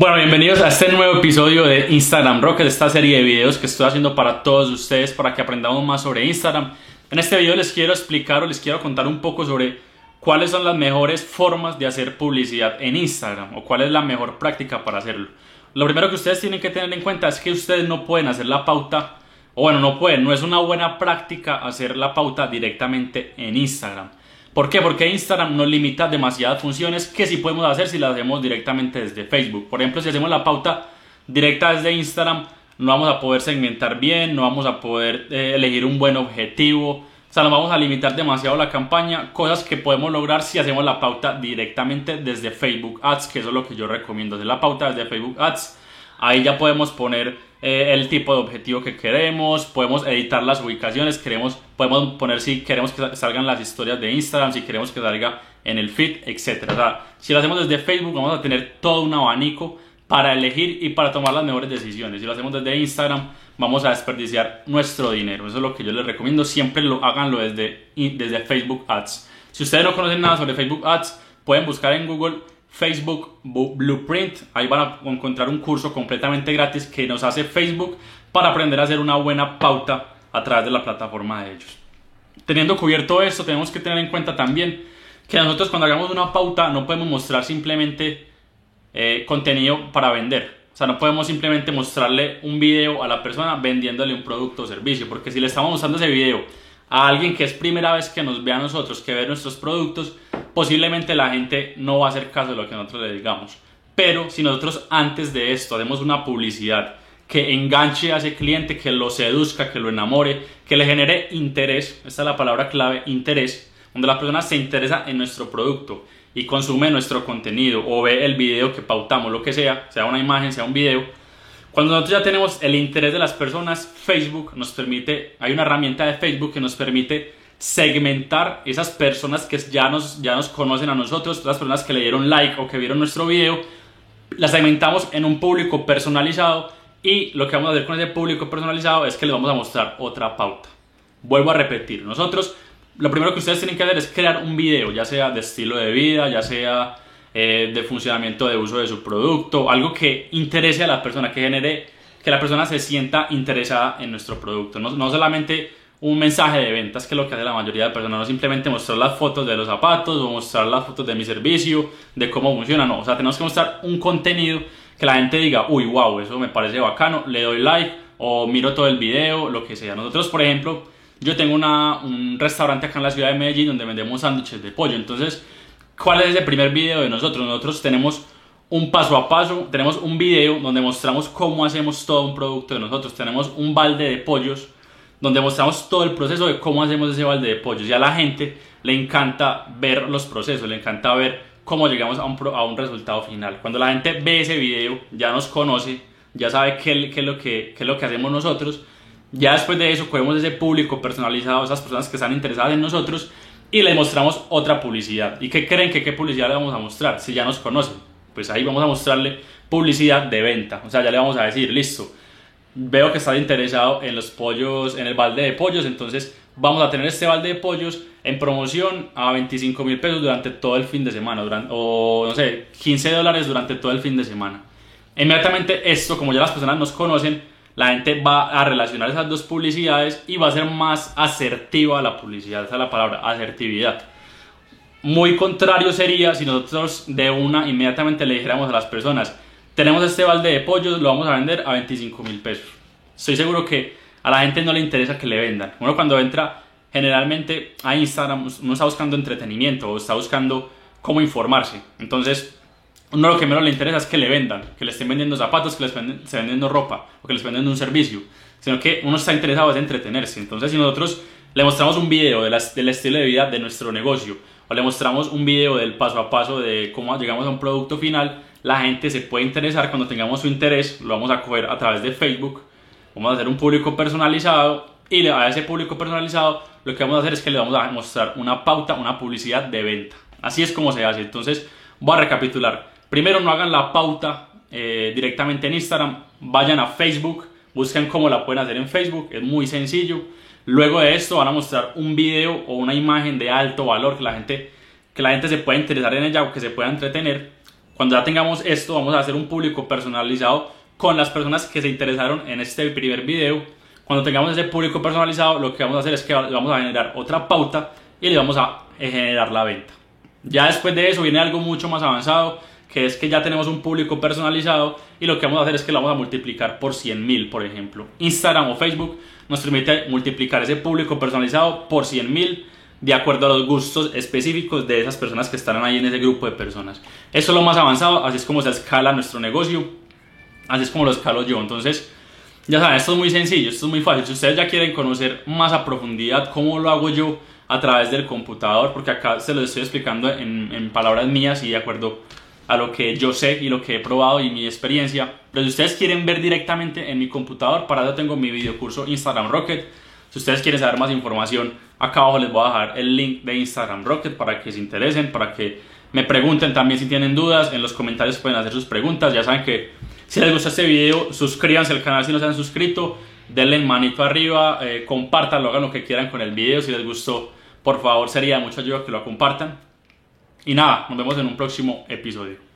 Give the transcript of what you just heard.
Bueno, bienvenidos a este nuevo episodio de Instagram Rocket, esta serie de videos que estoy haciendo para todos ustedes para que aprendamos más sobre Instagram. En este video les quiero explicar o les quiero contar un poco sobre cuáles son las mejores formas de hacer publicidad en Instagram o cuál es la mejor práctica para hacerlo. Lo primero que ustedes tienen que tener en cuenta es que ustedes no pueden hacer la pauta, o bueno, no pueden, no es una buena práctica hacer la pauta directamente en Instagram. ¿Por qué? Porque Instagram nos limita demasiadas funciones que sí podemos hacer si las hacemos directamente desde Facebook. Por ejemplo, si hacemos la pauta directa desde Instagram, no vamos a poder segmentar bien, no vamos a poder eh, elegir un buen objetivo, o sea, nos vamos a limitar demasiado la campaña, cosas que podemos lograr si hacemos la pauta directamente desde Facebook Ads, que eso es lo que yo recomiendo, hacer la pauta desde Facebook Ads. Ahí ya podemos poner eh, el tipo de objetivo que queremos, podemos editar las ubicaciones, queremos, podemos poner si queremos que salgan las historias de Instagram, si queremos que salga en el feed, etc. Si lo hacemos desde Facebook vamos a tener todo un abanico para elegir y para tomar las mejores decisiones. Si lo hacemos desde Instagram vamos a desperdiciar nuestro dinero. Eso es lo que yo les recomiendo. Siempre lo háganlo desde, desde Facebook Ads. Si ustedes no conocen nada sobre Facebook Ads, pueden buscar en Google Facebook Blueprint. Ahí van a encontrar un curso completamente gratis que nos hace Facebook para aprender a hacer una buena pauta a través de la plataforma de ellos. Teniendo cubierto esto, tenemos que tener en cuenta también que nosotros cuando hagamos una pauta no podemos mostrar simplemente eh, contenido para vender. O sea, no podemos simplemente mostrarle un video a la persona vendiéndole un producto o servicio, porque si le estamos mostrando ese video a alguien que es primera vez que nos ve a nosotros, que ve nuestros productos, posiblemente la gente no va a hacer caso de lo que nosotros le digamos. Pero si nosotros antes de esto hacemos una publicidad que enganche a ese cliente, que lo seduzca, que lo enamore, que le genere interés, esta es la palabra clave, interés, donde la persona se interesa en nuestro producto y consume nuestro contenido o ve el video que pautamos, lo que sea, sea una imagen, sea un video, cuando nosotros ya tenemos el interés de las personas, Facebook nos permite, hay una herramienta de Facebook que nos permite segmentar esas personas que ya nos, ya nos conocen a nosotros, las personas que le dieron like o que vieron nuestro video, las segmentamos en un público personalizado y lo que vamos a hacer con ese público personalizado es que les vamos a mostrar otra pauta. Vuelvo a repetir, nosotros lo primero que ustedes tienen que hacer es crear un video, ya sea de estilo de vida, ya sea eh, de funcionamiento de uso de su producto, algo que interese a la persona, que genere que la persona se sienta interesada en nuestro producto. No, no solamente un mensaje de ventas, que es lo que hace la mayoría de personas, no simplemente mostrar las fotos de los zapatos o mostrar las fotos de mi servicio, de cómo funciona, no, o sea, tenemos que mostrar un contenido que la gente diga, uy, wow, eso me parece bacano, le doy like o miro todo el video, lo que sea. Nosotros, por ejemplo, yo tengo una, un restaurante acá en la ciudad de Medellín donde vendemos sándwiches de pollo, entonces ¿Cuál es ese primer video de nosotros? Nosotros tenemos un paso a paso, tenemos un video donde mostramos cómo hacemos todo un producto de nosotros. Tenemos un balde de pollos donde mostramos todo el proceso de cómo hacemos ese balde de pollos. Y a la gente le encanta ver los procesos, le encanta ver cómo llegamos a un, a un resultado final. Cuando la gente ve ese video, ya nos conoce, ya sabe qué, qué, es lo que, qué lo que hacemos nosotros. Ya después de eso, cogemos ese público personalizado, esas personas que están interesadas en nosotros y le mostramos otra publicidad. ¿Y qué creen que qué publicidad le vamos a mostrar? Si ya nos conocen, pues ahí vamos a mostrarle publicidad de venta. O sea, ya le vamos a decir, listo, veo que está interesado en los pollos, en el balde de pollos, entonces vamos a tener este balde de pollos en promoción a 25 mil pesos durante todo el fin de semana, durante, o no sé, 15 dólares durante todo el fin de semana. Inmediatamente esto, como ya las personas nos conocen, la gente va a relacionar esas dos publicidades y va a ser más asertiva la publicidad, esa es la palabra, asertividad. Muy contrario sería si nosotros de una inmediatamente le dijéramos a las personas, tenemos este balde de pollos, lo vamos a vender a 25 mil pesos. Estoy seguro que a la gente no le interesa que le vendan. Uno cuando entra generalmente a Instagram, uno está buscando entretenimiento o está buscando cómo informarse. Entonces, uno lo que menos le interesa es que le vendan, que le estén vendiendo zapatos, que les estén vendiendo ropa o que les vendiendo un servicio, sino que uno está interesado en entretenerse. Entonces, si nosotros le mostramos un video del estilo de vida de nuestro negocio o le mostramos un video del paso a paso de cómo llegamos a un producto final, la gente se puede interesar. Cuando tengamos su interés, lo vamos a coger a través de Facebook, vamos a hacer un público personalizado y a ese público personalizado lo que vamos a hacer es que le vamos a mostrar una pauta, una publicidad de venta. Así es como se hace. Entonces, voy a recapitular. Primero no hagan la pauta eh, directamente en Instagram, vayan a Facebook, busquen cómo la pueden hacer en Facebook, es muy sencillo. Luego de esto van a mostrar un video o una imagen de alto valor que la gente, que la gente se pueda interesar en ella o que se pueda entretener. Cuando ya tengamos esto, vamos a hacer un público personalizado con las personas que se interesaron en este primer video. Cuando tengamos ese público personalizado, lo que vamos a hacer es que vamos a generar otra pauta y le vamos a generar la venta. Ya después de eso viene algo mucho más avanzado, que es que ya tenemos un público personalizado y lo que vamos a hacer es que lo vamos a multiplicar por 100.000, por ejemplo. Instagram o Facebook nos permite multiplicar ese público personalizado por 100.000 de acuerdo a los gustos específicos de esas personas que estarán ahí en ese grupo de personas. Eso es lo más avanzado, así es como se escala nuestro negocio, así es como lo escalo yo. Entonces, ya saben, esto es muy sencillo, esto es muy fácil. Si ustedes ya quieren conocer más a profundidad cómo lo hago yo a través del computador, porque acá se lo estoy explicando en, palabras mías y de acuerdo a lo que yo sé y lo que he probado y mi experiencia. Pero si ustedes quieren ver directamente en mi computador, para eso tengo mi video curso Instagram Rocket. Si ustedes quieren saber más información, acá abajo les voy a dejar el link de Instagram Rocket para que se interesen, para que me pregunten también si tienen dudas. En los comentarios pueden hacer sus preguntas. Ya saben que si les gusta este video, suscríbanse al canal si no se han suscrito. Denle manito arriba, eh, compartanlo, hagan lo que quieran con el video. Si les gustó, por favor, sería de mucha ayuda que lo compartan. Y nada, nos vemos en un próximo episodio.